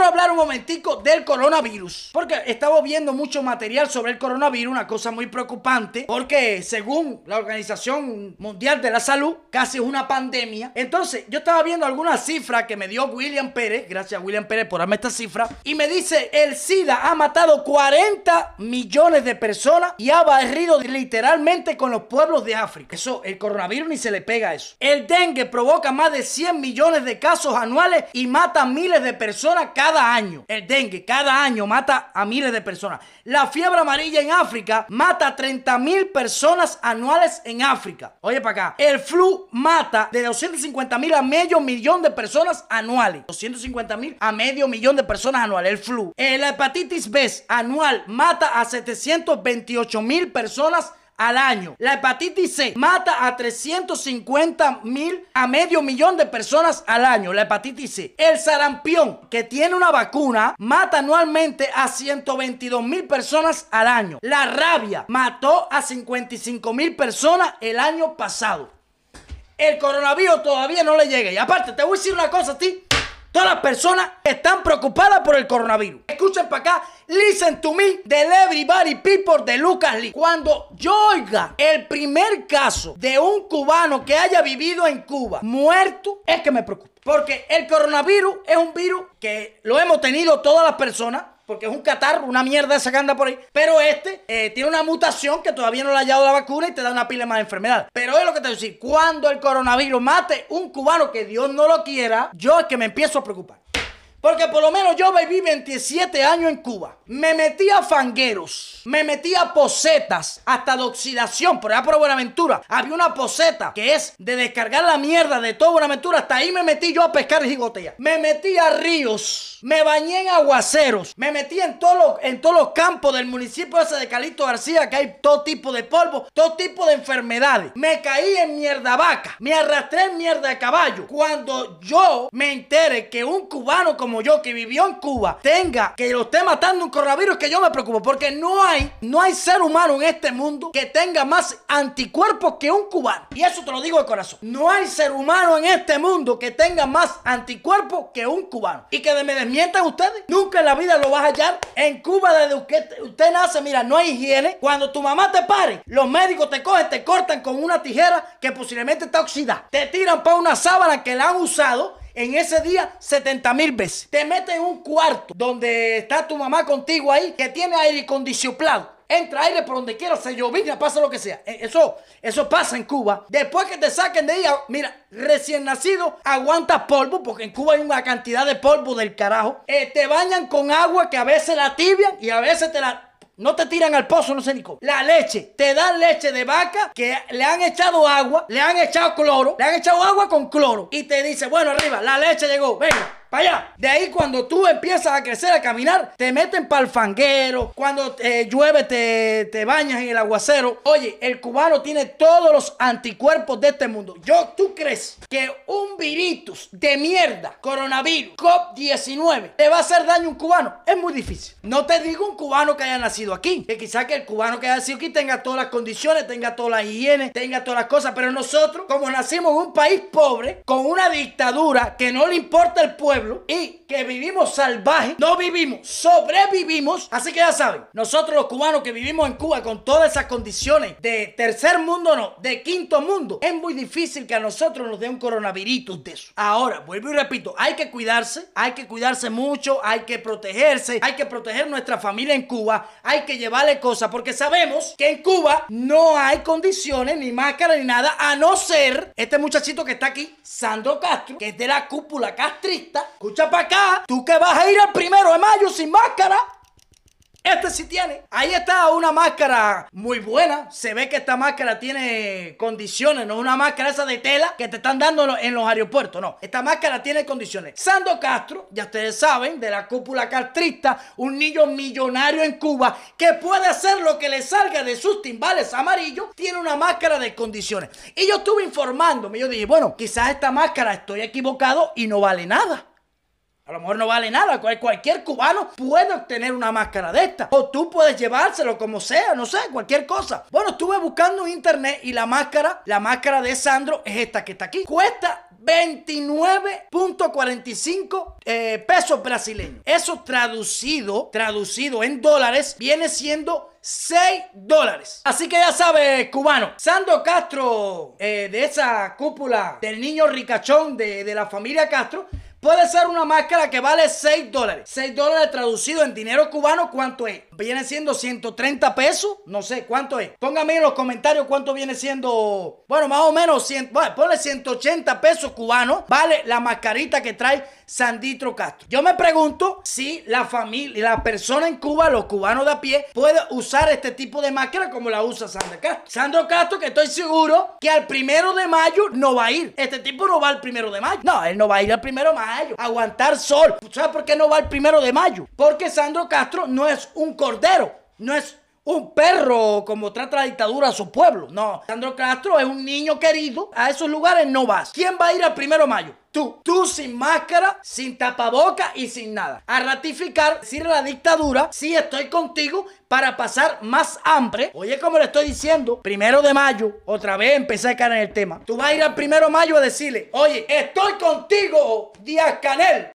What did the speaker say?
quiero hablar un momentico del coronavirus. Porque estamos viendo mucho material sobre el coronavirus, una cosa muy preocupante. Porque según la Organización Mundial de la Salud, casi es una pandemia. Entonces, yo estaba viendo algunas cifras que me dio William Pérez. Gracias a William Pérez por darme esta cifra. Y me dice, el SIDA ha matado 40 millones de personas y ha barrido literalmente con los pueblos de África. Eso, el coronavirus ni se le pega a eso. El dengue provoca más de 100 millones de casos anuales y mata miles de personas cada año. El dengue cada año mata a miles de personas. La fiebre amarilla en África mata a 30 mil personas anuales en África. Oye para acá. El flu mata de 250 mil a medio millón de personas anuales. 250 mil a medio millón de personas anuales. El flu. La hepatitis B anual mata a 728 mil personas al año. La hepatitis C mata a 350 mil a medio millón de personas al año. La hepatitis C. El sarampión, que tiene una vacuna, mata anualmente a 122 mil personas al año. La rabia mató a 55 mil personas el año pasado. El coronavirus todavía no le llega. Y aparte, te voy a decir una cosa a ti. Todas las personas están preocupadas por el coronavirus. Escuchen para acá. Listen to me del Everybody People de Lucas Lee. Cuando yo oiga el primer caso de un cubano que haya vivido en Cuba muerto, es que me preocupa. Porque el coronavirus es un virus que lo hemos tenido todas las personas porque es un catarro, una mierda esa que anda por ahí. Pero este eh, tiene una mutación que todavía no le ha hallado la vacuna y te da una pila más de enfermedad. Pero es lo que te voy a decir, cuando el coronavirus mate un cubano que Dios no lo quiera, yo es que me empiezo a preocupar. Porque por lo menos yo viví 27 años en Cuba. Me metí a fangueros, me metí a posetas, hasta de oxidación. Por allá por Buenaventura había una poseta que es de descargar la mierda de toda Buenaventura. Hasta ahí me metí yo a pescar gigotea. Me metí a ríos, me bañé en aguaceros, me metí en todos los, en todos los campos del municipio ese de Calito García, que hay todo tipo de polvo, todo tipo de enfermedades. Me caí en mierda vaca, me arrastré en mierda de caballo. Cuando yo me entere que un cubano como como yo que vivió en Cuba tenga que lo esté matando un coronavirus que yo me preocupo porque no hay no hay ser humano en este mundo que tenga más anticuerpos que un cubano. Y eso te lo digo de corazón. No hay ser humano en este mundo que tenga más anticuerpos que un cubano. Y que me desmientan ustedes. Nunca en la vida lo vas a hallar. En Cuba desde que usted nace mira no hay higiene. Cuando tu mamá te pare los médicos te cogen te cortan con una tijera que posiblemente está oxidada. Te tiran para una sábana que la han usado en ese día 70 mil veces. Te metes en un cuarto donde está tu mamá contigo ahí que tiene aire acondicionado. Entra aire por donde quiera, se llovina, pasa lo que sea. E, eso, eso pasa en Cuba. Después que te saquen de ahí, mira, recién nacido, aguanta polvo, porque en Cuba hay una cantidad de polvo del carajo. Eh, te bañan con agua que a veces la tibian y a veces te la no te tiran al pozo, no sé ni cómo. La leche. Te dan leche de vaca que le han echado agua, le han echado cloro, le han echado agua con cloro. Y te dice, bueno, arriba, la leche llegó. Venga para allá. De ahí cuando tú empiezas a crecer, a caminar, te meten para el fanguero. Cuando eh, llueve te, te, bañas en el aguacero. Oye, el cubano tiene todos los anticuerpos de este mundo. Yo, ¿tú crees que un virus de mierda, coronavirus, COP19, te va a hacer daño a un cubano? Es muy difícil. No te digo un cubano que haya nacido aquí. Que quizás que el cubano que haya nacido aquí tenga todas las condiciones, tenga toda la higiene, tenga todas las cosas. Pero nosotros, como nacimos en un país pobre, con una dictadura que no le importa el pueblo, y que vivimos salvajes, no vivimos, sobrevivimos. Así que ya saben, nosotros los cubanos que vivimos en Cuba con todas esas condiciones de tercer mundo, no, de quinto mundo, es muy difícil que a nosotros nos dé un coronavirus de eso. Ahora, vuelvo y repito, hay que cuidarse, hay que cuidarse mucho, hay que protegerse, hay que proteger nuestra familia en Cuba, hay que llevarle cosas, porque sabemos que en Cuba no hay condiciones, ni máscara, ni nada, a no ser este muchachito que está aquí, Sandro Castro, que es de la cúpula castrista, Escucha para acá, tú que vas a ir al primero de mayo sin máscara. Este sí tiene. Ahí está una máscara muy buena. Se ve que esta máscara tiene condiciones. No una máscara esa de tela que te están dando en los aeropuertos. No. Esta máscara tiene condiciones. Sando Castro, ya ustedes saben, de la cúpula castrista, un niño millonario en Cuba que puede hacer lo que le salga de sus timbales amarillos, tiene una máscara de condiciones. Y yo estuve informándome. Yo dije, bueno, quizás esta máscara estoy equivocado y no vale nada. A lo mejor no vale nada. Cualquier cubano puede obtener una máscara de esta. O tú puedes llevárselo como sea, no sé, cualquier cosa. Bueno, estuve buscando en internet y la máscara, la máscara de Sandro es esta que está aquí. Cuesta 29.45 eh, pesos brasileños. Eso traducido, traducido en dólares, viene siendo 6 dólares. Así que ya sabes, cubano, Sandro Castro, eh, de esa cúpula del niño ricachón de, de la familia Castro, Puede ser una máscara que vale 6 dólares. 6 dólares traducido en dinero cubano, ¿cuánto es? ¿Viene siendo 130 pesos? No sé, ¿cuánto es? Póngame en los comentarios cuánto viene siendo. Bueno, más o menos, 100, bueno, ponle 180 pesos cubanos. Vale la mascarita que trae Sanditro Castro. Yo me pregunto si la familia, la persona en Cuba, los cubanos de a pie, puede usar este tipo de máscara como la usa Sandro Castro. Sandro Castro, que estoy seguro que al primero de mayo no va a ir. Este tipo no va al primero de mayo. No, él no va a ir al primero de mayo aguantar sol. ¿Sabes por qué no va el primero de mayo? Porque Sandro Castro no es un cordero, no es un perro como trata la dictadura a su pueblo. No, Sandro Castro es un niño querido. A esos lugares no vas. ¿Quién va a ir al primero de mayo? Tú, tú sin máscara, sin tapaboca y sin nada. A ratificar, decirle la dictadura, sí estoy contigo para pasar más hambre. Oye, como le estoy diciendo, primero de mayo, otra vez empecé a caer en el tema. Tú vas a ir al primero de mayo a decirle, oye, estoy contigo, Díaz Canel,